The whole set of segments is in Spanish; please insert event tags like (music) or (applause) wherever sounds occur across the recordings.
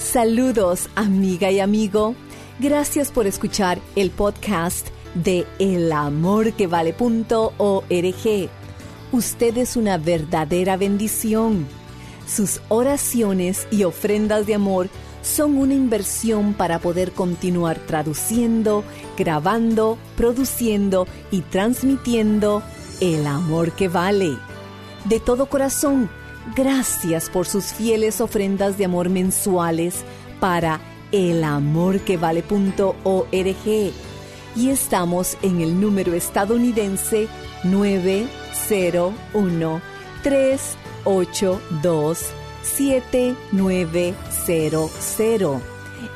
Saludos, amiga y amigo. Gracias por escuchar el podcast de elamorquevale.org. Usted es una verdadera bendición. Sus oraciones y ofrendas de amor son una inversión para poder continuar traduciendo, grabando, produciendo y transmitiendo el amor que vale. De todo corazón, Gracias por sus fieles ofrendas de amor mensuales para elamorquevale.org. Y estamos en el número estadounidense 901 382 7900.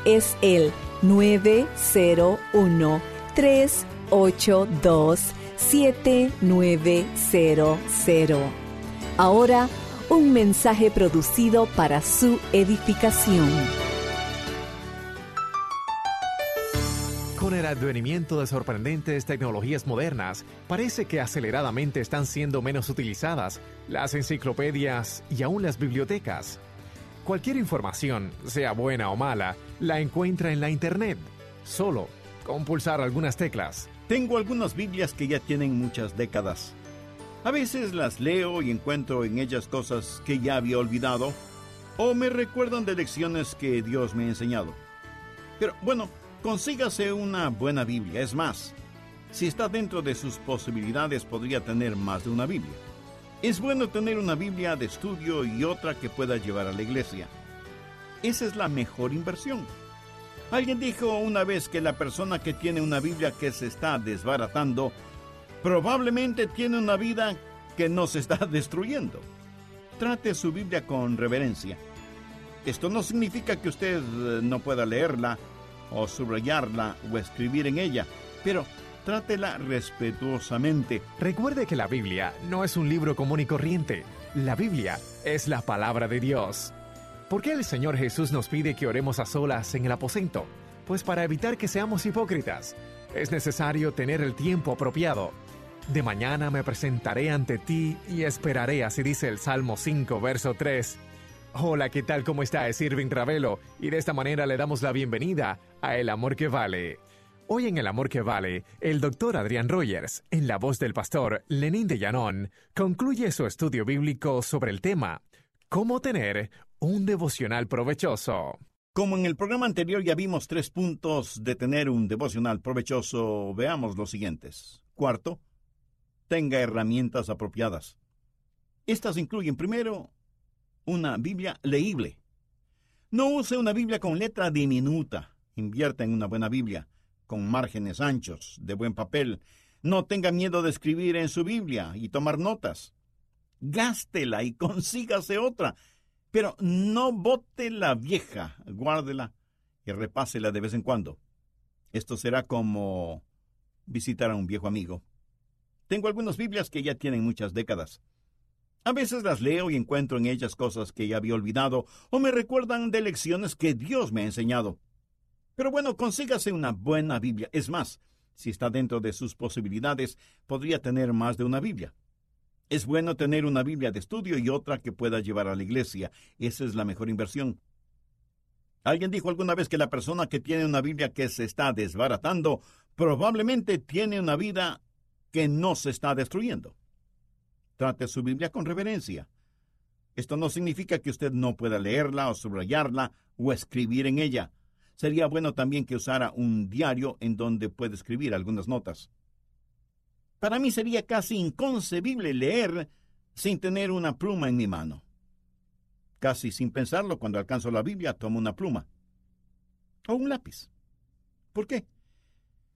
Es el 901 382 7900. Ahora un mensaje producido para su edificación. Con el advenimiento de sorprendentes tecnologías modernas, parece que aceleradamente están siendo menos utilizadas las enciclopedias y aún las bibliotecas. Cualquier información, sea buena o mala, la encuentra en la Internet, solo con pulsar algunas teclas. Tengo algunas Biblias que ya tienen muchas décadas a veces las leo y encuentro en ellas cosas que ya había olvidado o me recuerdan de lecciones que Dios me ha enseñado. Pero bueno, consígase una buena Biblia. Es más, si está dentro de sus posibilidades podría tener más de una Biblia. Es bueno tener una Biblia de estudio y otra que pueda llevar a la iglesia. Esa es la mejor inversión. Alguien dijo una vez que la persona que tiene una Biblia que se está desbaratando probablemente tiene una vida que no se está (laughs) destruyendo. Trate su Biblia con reverencia. Esto no significa que usted eh, no pueda leerla o subrayarla o escribir en ella, pero trátela respetuosamente. Recuerde que la Biblia no es un libro común y corriente. La Biblia es la palabra de Dios. ¿Por qué el Señor Jesús nos pide que oremos a solas en el aposento? Pues para evitar que seamos hipócritas. Es necesario tener el tiempo apropiado de mañana me presentaré ante ti y esperaré, así dice el Salmo 5, verso 3. Hola, ¿qué tal? ¿Cómo está? Es Irving Ravelo y de esta manera le damos la bienvenida a El Amor que Vale. Hoy en El Amor que Vale, el doctor Adrián Rogers, en la voz del pastor Lenín de Llanón, concluye su estudio bíblico sobre el tema ¿Cómo tener un devocional provechoso? Como en el programa anterior ya vimos tres puntos de tener un devocional provechoso, veamos los siguientes. Cuarto, tenga herramientas apropiadas. Estas incluyen primero una Biblia leíble. No use una Biblia con letra diminuta. Invierta en una buena Biblia, con márgenes anchos, de buen papel. No tenga miedo de escribir en su Biblia y tomar notas. Gástela y consígase otra. Pero no bote la vieja, guárdela y repásela de vez en cuando. Esto será como visitar a un viejo amigo. Tengo algunas Biblias que ya tienen muchas décadas. A veces las leo y encuentro en ellas cosas que ya había olvidado o me recuerdan de lecciones que Dios me ha enseñado. Pero bueno, consígase una buena Biblia. Es más, si está dentro de sus posibilidades, podría tener más de una Biblia. Es bueno tener una Biblia de estudio y otra que pueda llevar a la iglesia. Esa es la mejor inversión. Alguien dijo alguna vez que la persona que tiene una Biblia que se está desbaratando probablemente tiene una vida que no se está destruyendo. Trate su Biblia con reverencia. Esto no significa que usted no pueda leerla o subrayarla o escribir en ella. Sería bueno también que usara un diario en donde puede escribir algunas notas. Para mí sería casi inconcebible leer sin tener una pluma en mi mano. Casi sin pensarlo, cuando alcanzo la Biblia, tomo una pluma o un lápiz. ¿Por qué?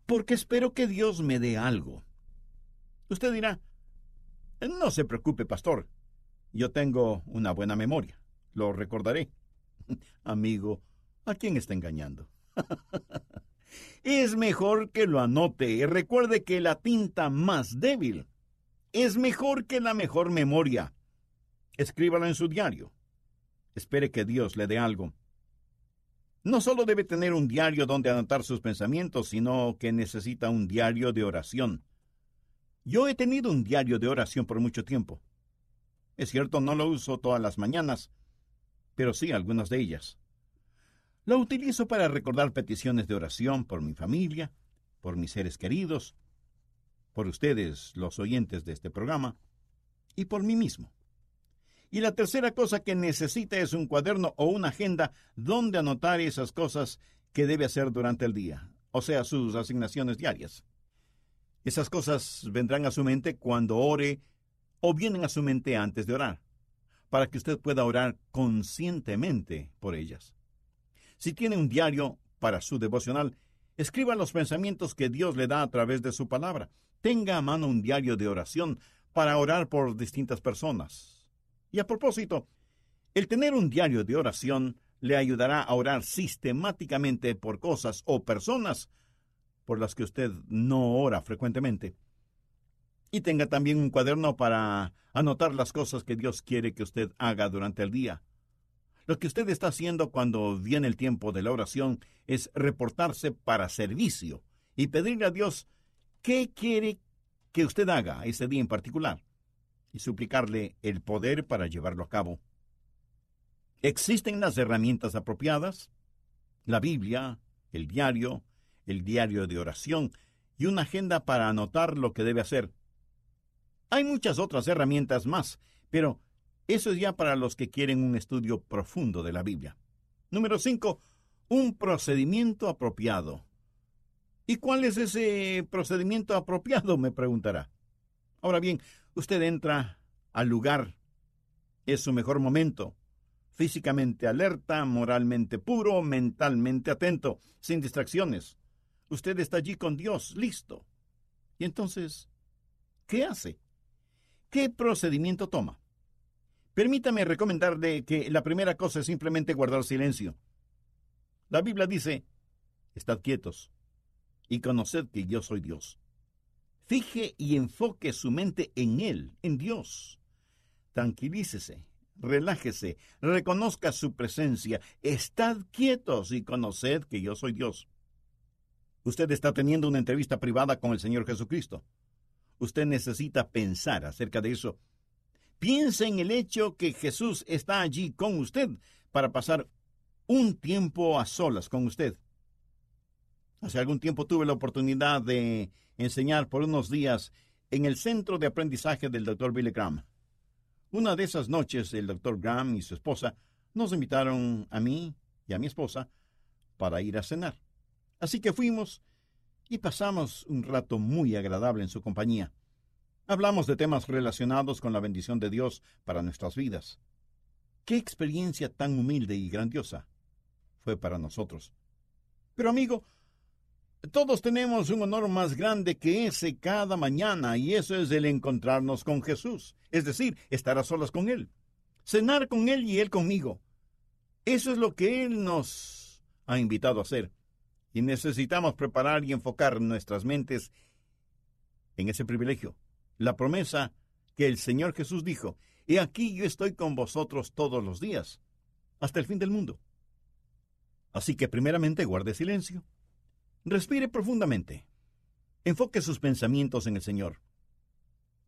Porque espero que Dios me dé algo. Usted dirá, no se preocupe, pastor. Yo tengo una buena memoria. Lo recordaré. (laughs) Amigo, ¿a quién está engañando? (laughs) es mejor que lo anote. Recuerde que la tinta más débil es mejor que la mejor memoria. Escríbalo en su diario. Espere que Dios le dé algo. No solo debe tener un diario donde anotar sus pensamientos, sino que necesita un diario de oración. Yo he tenido un diario de oración por mucho tiempo. Es cierto, no lo uso todas las mañanas, pero sí algunas de ellas. Lo utilizo para recordar peticiones de oración por mi familia, por mis seres queridos, por ustedes, los oyentes de este programa, y por mí mismo. Y la tercera cosa que necesita es un cuaderno o una agenda donde anotar esas cosas que debe hacer durante el día, o sea, sus asignaciones diarias. Esas cosas vendrán a su mente cuando ore o vienen a su mente antes de orar, para que usted pueda orar conscientemente por ellas. Si tiene un diario para su devocional, escriba los pensamientos que Dios le da a través de su palabra. Tenga a mano un diario de oración para orar por distintas personas. Y a propósito, el tener un diario de oración le ayudará a orar sistemáticamente por cosas o personas por las que usted no ora frecuentemente. Y tenga también un cuaderno para anotar las cosas que Dios quiere que usted haga durante el día. Lo que usted está haciendo cuando viene el tiempo de la oración es reportarse para servicio y pedirle a Dios qué quiere que usted haga ese día en particular y suplicarle el poder para llevarlo a cabo. Existen las herramientas apropiadas, la Biblia, el diario, el diario de oración y una agenda para anotar lo que debe hacer. Hay muchas otras herramientas más, pero eso es ya para los que quieren un estudio profundo de la Biblia. Número 5. Un procedimiento apropiado. ¿Y cuál es ese procedimiento apropiado? me preguntará. Ahora bien, usted entra al lugar. Es su mejor momento. Físicamente alerta, moralmente puro, mentalmente atento, sin distracciones. Usted está allí con Dios, listo. Y entonces, ¿qué hace? ¿Qué procedimiento toma? Permítame recomendarle que la primera cosa es simplemente guardar silencio. La Biblia dice, estad quietos y conoced que yo soy Dios. Fije y enfoque su mente en Él, en Dios. Tranquilícese, relájese, reconozca su presencia, estad quietos y conoced que yo soy Dios. Usted está teniendo una entrevista privada con el Señor Jesucristo. Usted necesita pensar acerca de eso. Piense en el hecho que Jesús está allí con usted para pasar un tiempo a solas con usted. Hace algún tiempo tuve la oportunidad de enseñar por unos días en el centro de aprendizaje del Dr. Billy Graham. Una de esas noches el Dr. Graham y su esposa nos invitaron a mí y a mi esposa para ir a cenar. Así que fuimos y pasamos un rato muy agradable en su compañía. Hablamos de temas relacionados con la bendición de Dios para nuestras vidas. Qué experiencia tan humilde y grandiosa fue para nosotros. Pero amigo, todos tenemos un honor más grande que ese cada mañana y eso es el encontrarnos con Jesús, es decir, estar a solas con Él, cenar con Él y Él conmigo. Eso es lo que Él nos ha invitado a hacer y necesitamos preparar y enfocar nuestras mentes en ese privilegio. La promesa que el Señor Jesús dijo, He aquí yo estoy con vosotros todos los días, hasta el fin del mundo. Así que primeramente guarde silencio, respire profundamente, enfoque sus pensamientos en el Señor.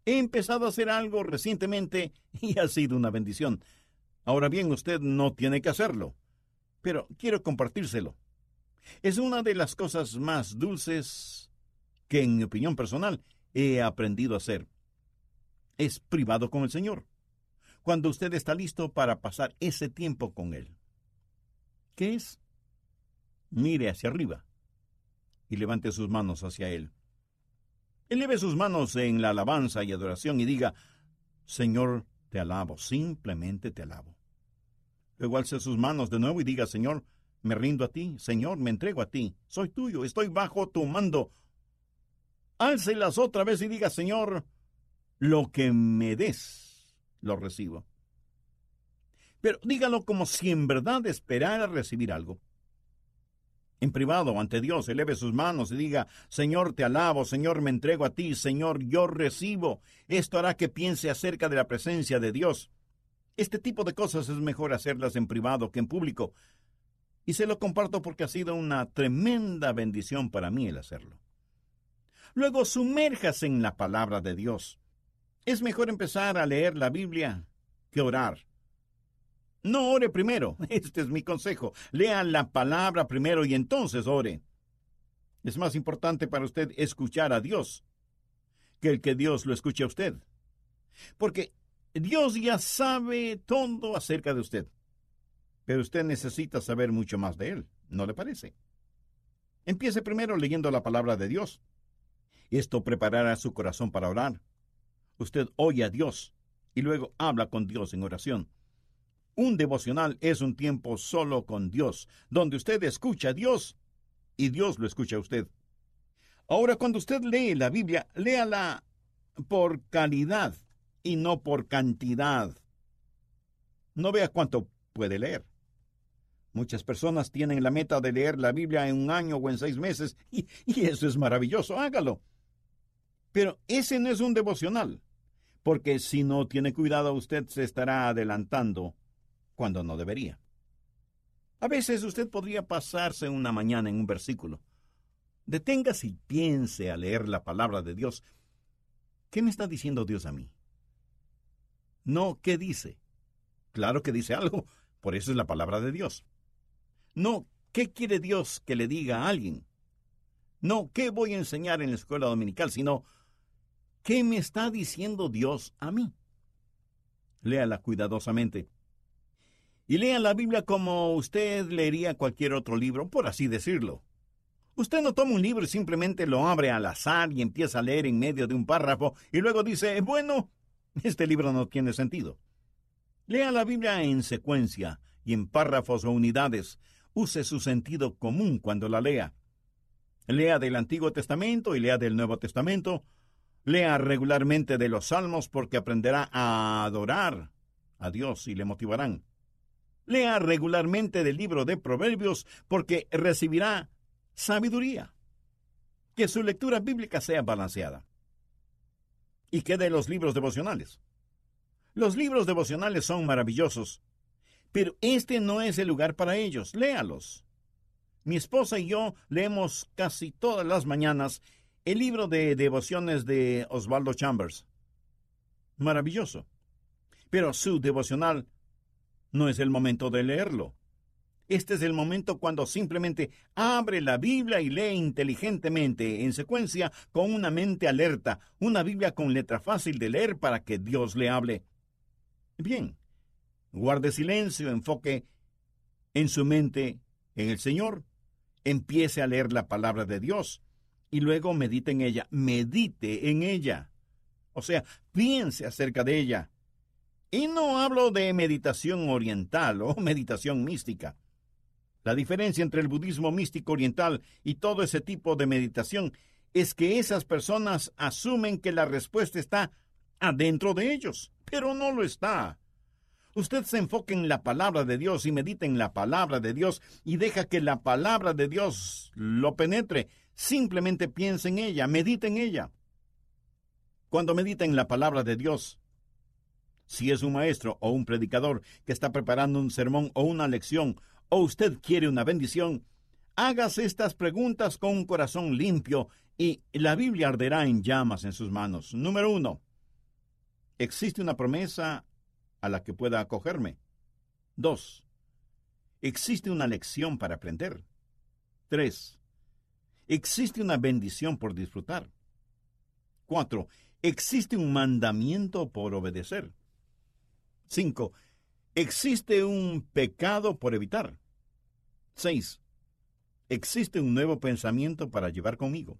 He empezado a hacer algo recientemente y ha sido una bendición. Ahora bien, usted no tiene que hacerlo, pero quiero compartírselo. Es una de las cosas más dulces que, en mi opinión personal, he aprendido a hacer. Es privado con el Señor. cuando usted está listo para pasar ese tiempo con Él. ¿Qué es? Mire hacia arriba y levante sus manos hacia Él. Eleve sus manos en la alabanza y adoración y diga, Señor, te alabo, simplemente te alabo. Luego alce sus manos de nuevo y diga, Señor, me rindo a ti, Señor, me entrego a ti, soy tuyo, estoy bajo tu mando. Álcelas otra vez y diga, Señor, lo que me des, lo recibo. Pero dígalo como si en verdad esperara recibir algo. En privado, ante Dios, eleve sus manos y diga, Señor, te alabo, Señor, me entrego a ti, Señor, yo recibo. Esto hará que piense acerca de la presencia de Dios. Este tipo de cosas es mejor hacerlas en privado que en público. Y se lo comparto porque ha sido una tremenda bendición para mí el hacerlo. Luego, sumérjase en la palabra de Dios. Es mejor empezar a leer la Biblia que orar. No ore primero, (laughs) este es mi consejo. Lea la palabra primero y entonces ore. Es más importante para usted escuchar a Dios que el que Dios lo escuche a usted. Porque Dios ya sabe todo acerca de usted. Pero usted necesita saber mucho más de Él, ¿no le parece? Empiece primero leyendo la palabra de Dios. Esto preparará su corazón para orar. Usted oye a Dios y luego habla con Dios en oración. Un devocional es un tiempo solo con Dios, donde usted escucha a Dios y Dios lo escucha a usted. Ahora, cuando usted lee la Biblia, léala por calidad y no por cantidad. No vea cuánto puede leer. Muchas personas tienen la meta de leer la Biblia en un año o en seis meses, y, eso es maravilloso, hágalo. Pero ese no es un devocional, porque si no tiene cuidado usted se estará adelantando cuando no debería. A veces usted podría pasarse una mañana en un versículo. Deténgase y piense a leer la palabra de Dios. ¿Qué me está diciendo Dios a mí? No, ¿qué dice? Claro que dice algo, por eso es la palabra de Dios. No, ¿qué quiere Dios que le diga a alguien? No, ¿qué voy a enseñar en la escuela dominical? Sino, ¿qué me está diciendo Dios a mí? Léala cuidadosamente y lean la Biblia como usted leería cualquier otro libro, por así decirlo. Usted no toma un libro y simplemente lo abre al azar y empieza a leer en medio de un párrafo y luego dice, bueno, este libro no tiene sentido. Lea la Biblia en secuencia y en párrafos o unidades. Use su sentido común cuando la lea. Lea del Antiguo Testamento y lea del Nuevo Testamento. Lea regularmente de los Salmos porque aprenderá a adorar a Dios y le motivarán. Lea regularmente del libro de Proverbios porque recibirá sabiduría. Que su lectura bíblica sea balanceada. ¿Y qué de los libros devocionales? Los libros devocionales son maravillosos, pero este no es el lugar para ellos. Léalos. Mi esposa y yo leemos casi todas las mañanas el libro de devociones de Osvaldo Chambers. Maravilloso. Pero su devocional no es el momento de leerlo. Este es el momento cuando simplemente abre la Biblia y lee inteligentemente, en secuencia, con una mente alerta, una Biblia con letra fácil de leer para que Dios le hable. Bien, guarde silencio, enfoque en su mente en el Señor, empiece a leer la palabra de Dios y luego medite en ella, medite en ella. O sea, piense acerca de ella. Y no hablo de meditación oriental o (laughs) meditación mística. La diferencia entre el budismo místico oriental y todo ese tipo de meditación es que esas personas asumen que la respuesta está adentro de ellos, pero no lo está. Usted se enfoque en la palabra de Dios y medita en la palabra de Dios y deja que la palabra de Dios lo penetre. Simplemente piense en ella, medite en ella. Cuando medita en la palabra de Dios, si es un maestro o un predicador que está preparando un sermón o una lección, o usted quiere una bendición, hágase estas preguntas con un corazón limpio y la Biblia arderá en llamas en sus manos. Número uno, ¿existe una promesa a la que pueda acogerme? Dos, ¿existe una lección para aprender? Tres, ¿existe una bendición por disfrutar? Cuatro, ¿existe un mandamiento por obedecer? 5. Existe un pecado por evitar. 6. Existe un nuevo pensamiento para llevar conmigo.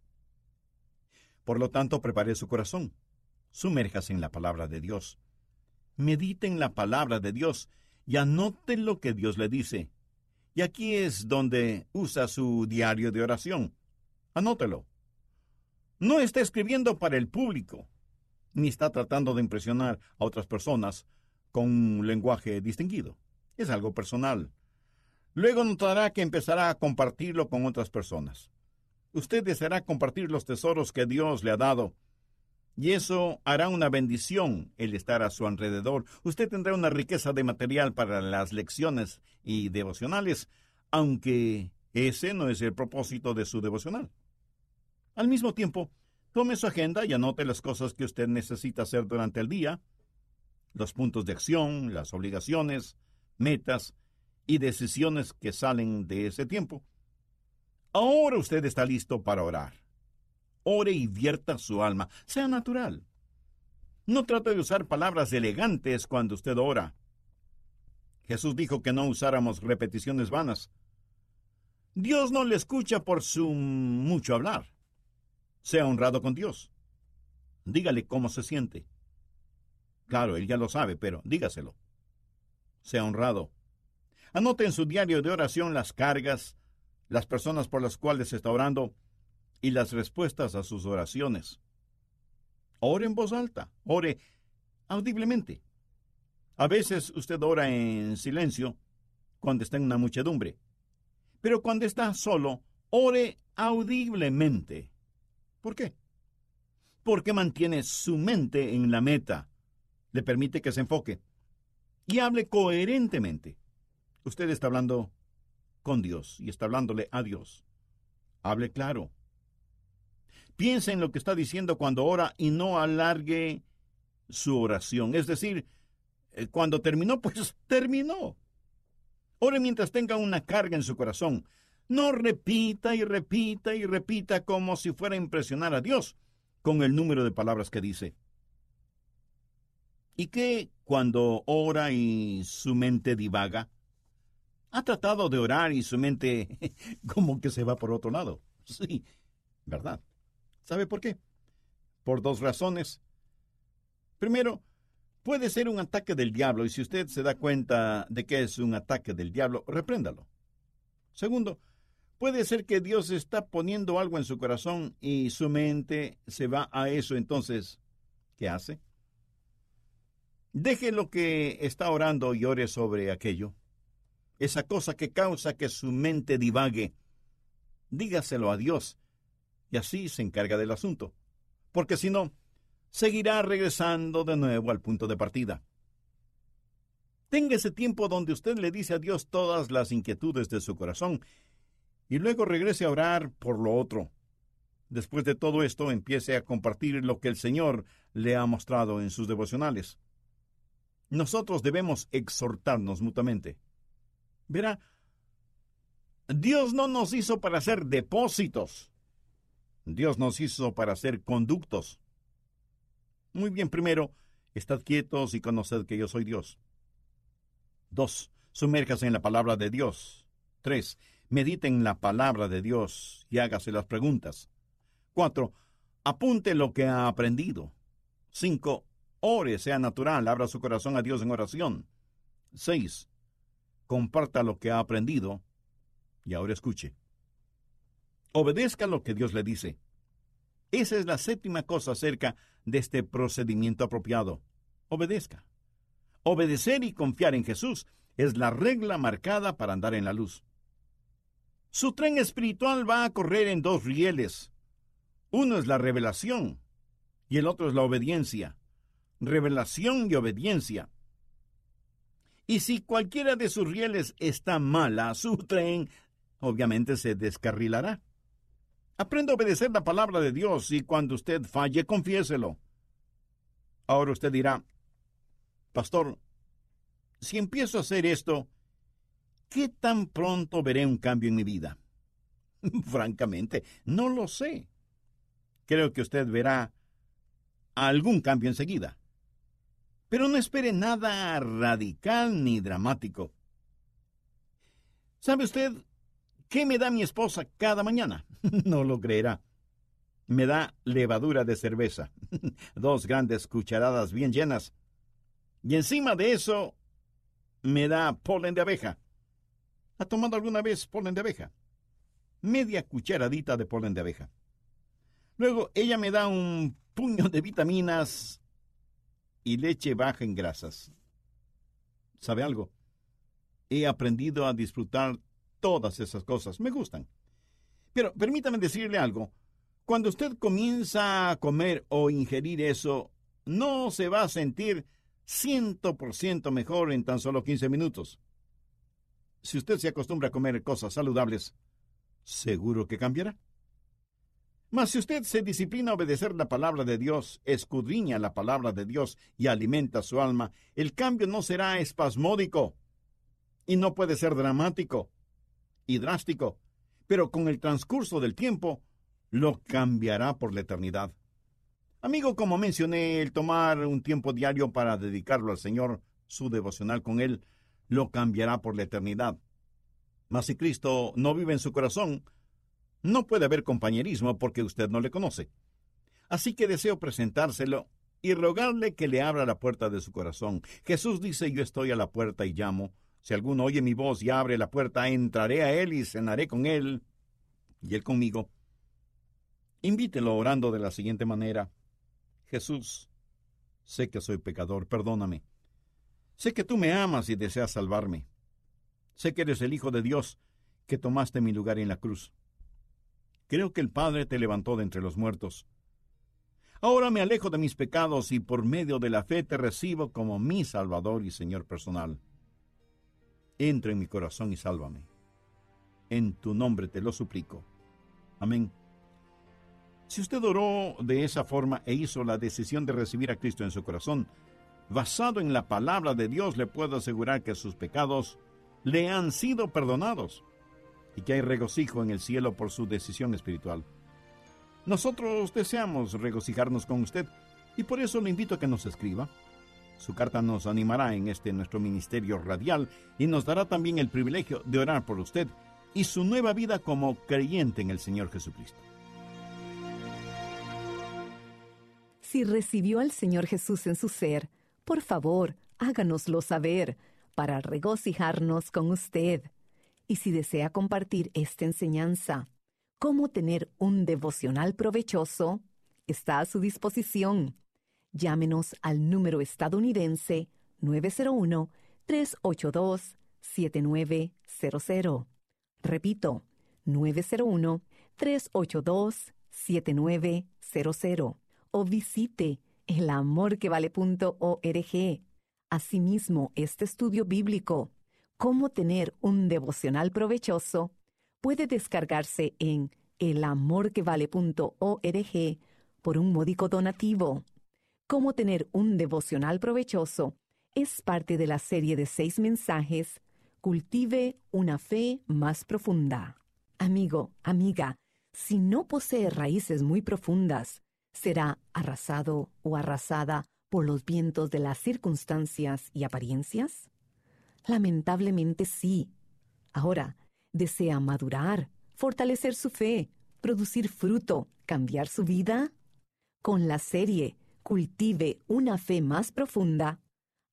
Por lo tanto, prepare su corazón. Sumérjase en la palabra de Dios. Medite en la palabra de Dios y anote lo que Dios le dice. Y aquí es donde usa su diario de oración. Anótelo. No está escribiendo para el público, ni está tratando de impresionar a otras personas con un lenguaje distinguido. Es algo personal. Luego notará que empezará a compartirlo con otras personas. Usted deseará compartir los tesoros que Dios le ha dado y eso hará una bendición el estar a su alrededor. Usted tendrá una riqueza de material para las lecciones y devocionales, aunque ese no es el propósito de su devocional. Al mismo tiempo, tome su agenda y anote las cosas que usted necesita hacer durante el día, los puntos de acción, las obligaciones, metas y decisiones que salen de ese tiempo. Ahora usted está listo para orar ore y vierta su alma. Sea natural. No trate de usar palabras elegantes cuando usted ora. Jesús dijo que no usáramos repeticiones vanas. Dios no le escucha por su mucho hablar. Sea honrado con Dios. Dígale cómo se siente. Claro, él ya lo sabe, pero dígaselo. Sea honrado. Anote en su diario de oración las cargas, las personas por las cuales está orando y las respuestas a sus oraciones. Ore en voz alta, ore audiblemente. A veces usted ora en silencio cuando está en una muchedumbre, pero cuando está solo, ore audiblemente. ¿Por qué? Porque mantiene su mente en la meta, le permite que se enfoque y hable coherentemente. Usted está hablando con Dios y está hablándole a Dios. Hable claro, Piense en lo que está diciendo cuando ora y no alargue su oración. Es decir, eh, cuando terminó, (laughs) pues terminó. Ore mientras tenga una carga en su corazón. No repita y repita y repita como si fuera a impresionar a Dios con el número de palabras que dice. ¿Y qué cuando ora y su mente divaga? Ha tratado de orar y su mente (laughs) como que se va por otro lado. Sí, ¿verdad? ¿Sabe por qué? Por dos razones. Primero, puede ser un ataque del diablo y si usted se da cuenta de que es un ataque del diablo, repréndalo. Segundo, puede ser que Dios está poniendo algo en su corazón y su mente se va a eso. Entonces, ¿qué hace? Deje lo que está orando y ore sobre aquello. Esa cosa que causa que su mente divague. Dígaselo a Dios y así se encarga del asunto, porque si no, seguirá regresando de nuevo al punto de partida. Tenga ese tiempo donde usted le dice a Dios todas las inquietudes de su corazón y luego regrese a orar por lo otro. Después de todo esto, empiece a compartir lo que el Señor le ha mostrado en sus devocionales. Nosotros debemos exhortarnos mutuamente. Verá, Dios no nos hizo para hacer depósitos. Dios nos hizo para ser conductos. Muy bien, primero, estad quietos y conoced que yo soy Dios. Dos, sumérjase en la palabra de Dios. Tres, medite en la palabra de Dios y hágase las preguntas. Cuatro, apunte lo que ha aprendido. Cinco, ore, sea natural, abra su corazón a Dios en oración. Seis, comparta lo que ha aprendido y ahora escuche. Obedezca lo que Dios le dice. Esa es la séptima cosa acerca de este procedimiento apropiado. Obedezca. Obedecer y confiar en Jesús es la regla marcada para andar en la luz. Su tren espiritual va a correr en dos rieles. Uno es la revelación y el otro es la obediencia. Revelación y obediencia. Y si cualquiera de sus rieles está mala, su tren obviamente se descarrilará. Aprenda a obedecer la palabra de Dios y cuando usted falle, confiéselo. Ahora usted dirá, Pastor, si empiezo a hacer esto, ¿qué tan pronto veré un cambio en mi vida? (laughs) Francamente, no lo sé. Creo que usted verá algún cambio enseguida. Pero no espere nada radical ni dramático. ¿Sabe usted qué me da mi esposa cada mañana? (laughs) no lo creerá. Me da levadura de cerveza, (laughs) dos grandes cucharadas bien llenas. Y encima de eso, me da polen de abeja. ¿Ha tomado alguna vez polen de abeja? Media cucharadita de polen de abeja. Luego ella me da un puño de vitaminas y leche baja en grasas. ¿Sabe algo? He aprendido a disfrutar todas esas cosas. Me gustan. Pero permítame decirle algo. Cuando usted comienza a comer o ingerir eso, no se va a sentir ciento por ciento mejor en tan solo 15 minutos. Si usted se acostumbra a comer cosas saludables, seguro que cambiará. Mas si usted se disciplina a obedecer la palabra de Dios, escudriña la palabra de Dios y alimenta su alma, el cambio no será espasmódico y no puede ser dramático y drástico, pero con el transcurso del tiempo lo cambiará por la eternidad. Amigo, como mencioné, el tomar un tiempo diario para dedicarlo al Señor, su devocional con Él, lo cambiará por la eternidad. Mas si Cristo no vive en su corazón, no puede haber compañerismo porque usted no le conoce. Así que deseo presentárselo y rogarle que le abra la puerta de su corazón. Jesús dice, yo estoy a la puerta y llamo. Si alguno oye mi voz y abre la puerta, entraré a él y cenaré con él y él conmigo. Invítelo orando de la siguiente manera. Jesús, sé que soy pecador, perdóname. Sé que tú me amas y deseas salvarme. Sé que eres el Hijo de Dios, que tomaste mi lugar en la cruz. Creo que el Padre te levantó de entre los muertos. Ahora me alejo de mis pecados y por medio de la fe te recibo como mi Salvador y Señor personal. Entra en mi corazón y sálvame. En tu nombre te lo suplico. Amén. Si usted oró de esa forma e hizo la decisión de recibir a Cristo en su corazón, basado en la palabra de Dios, le puedo asegurar que sus pecados le han sido perdonados y que hay regocijo en el cielo por su decisión espiritual. Nosotros deseamos regocijarnos con usted y por eso le invito a que nos escriba. Su carta nos animará en este nuestro ministerio radial y nos dará también el privilegio de orar por usted y su nueva vida como creyente en el Señor Jesucristo. Si recibió al Señor Jesús en su ser, por favor, háganoslo saber para regocijarnos con usted. Y si desea compartir esta enseñanza, cómo tener un devocional provechoso, está a su disposición. Llámenos al número estadounidense 901-382-7900. Repito, 901-382-7900. O visite elamorquevale.org. Asimismo, este estudio bíblico, Cómo tener un devocional provechoso, puede descargarse en elamorquevale.org por un módico donativo. Cómo tener un devocional provechoso es parte de la serie de seis mensajes Cultive una fe más profunda. Amigo, amiga, si no posee raíces muy profundas, será arrasado o arrasada por los vientos de las circunstancias y apariencias? Lamentablemente sí. Ahora, ¿desea madurar, fortalecer su fe, producir fruto, cambiar su vida? Con la serie Cultive una fe más profunda,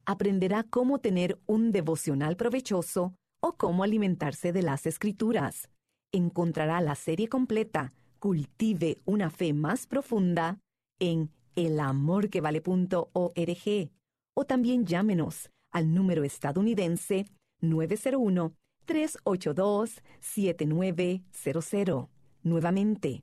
aprenderá cómo tener un devocional provechoso o cómo alimentarse de las escrituras. Encontrará la serie completa Cultive una fe más profunda en elamorquevale.org o también llámenos al número estadounidense 901-382-7900. Nuevamente,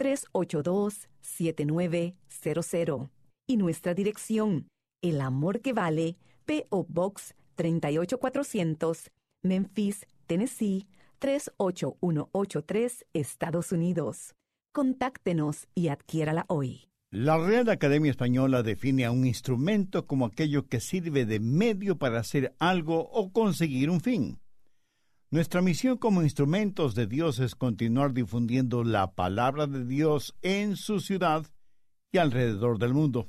901-382-7900. Y nuestra dirección, El Amor que Vale, P.O. Box 38400, Memphis, Tennessee 38183, Estados Unidos. Contáctenos y adquiérala hoy. La Real Academia Española define a un instrumento como aquello que sirve de medio para hacer algo o conseguir un fin. Nuestra misión como instrumentos de Dios es continuar difundiendo la palabra de Dios en su ciudad y alrededor del mundo.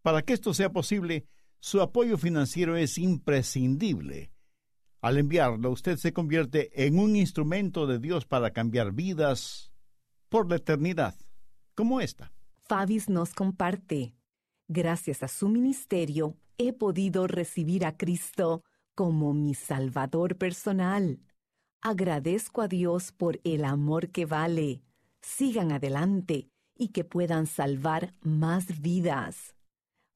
Para que esto sea posible, su apoyo financiero es imprescindible. Al enviarlo, usted se convierte en un instrumento de Dios para cambiar vidas por la eternidad, como esta. Fabis nos comparte. Gracias a su ministerio, he podido recibir a Cristo como mi Salvador personal. Agradezco a Dios por el amor que vale. Sigan adelante y que puedan salvar más vidas.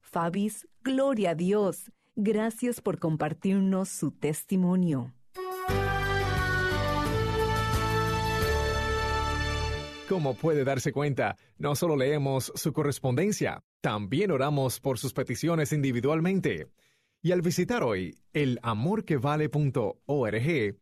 Fabis, gloria a Dios. Gracias por compartirnos su testimonio. Como puede darse cuenta, no solo leemos su correspondencia, también oramos por sus peticiones individualmente. Y al visitar hoy elamorquevale.org,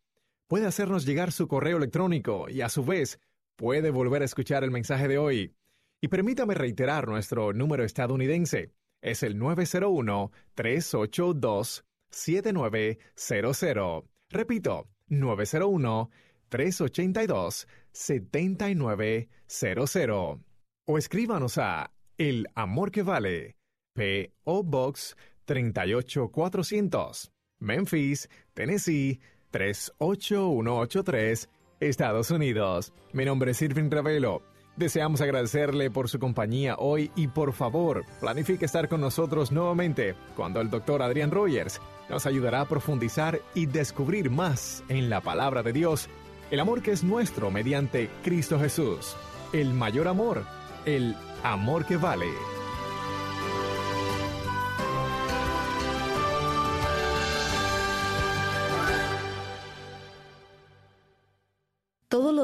puede hacernos llegar su correo electrónico y a su vez puede volver a escuchar el mensaje de hoy. Y permítame reiterar nuestro número estadounidense. Es el 901-382-7900. Repito, 901-382-7900. O escríbanos a El Amor que Vale, P.O. Box 38400, Memphis, Tennessee 38183, Estados Unidos. Mi nombre es Irving Ravelo. Deseamos agradecerle por su compañía hoy y por favor, planifique estar con nosotros nuevamente cuando el doctor Adrián Rogers nos ayudará a profundizar y descubrir más en la palabra de Dios, el amor que es nuestro mediante Cristo Jesús, el mayor amor, el amor que vale.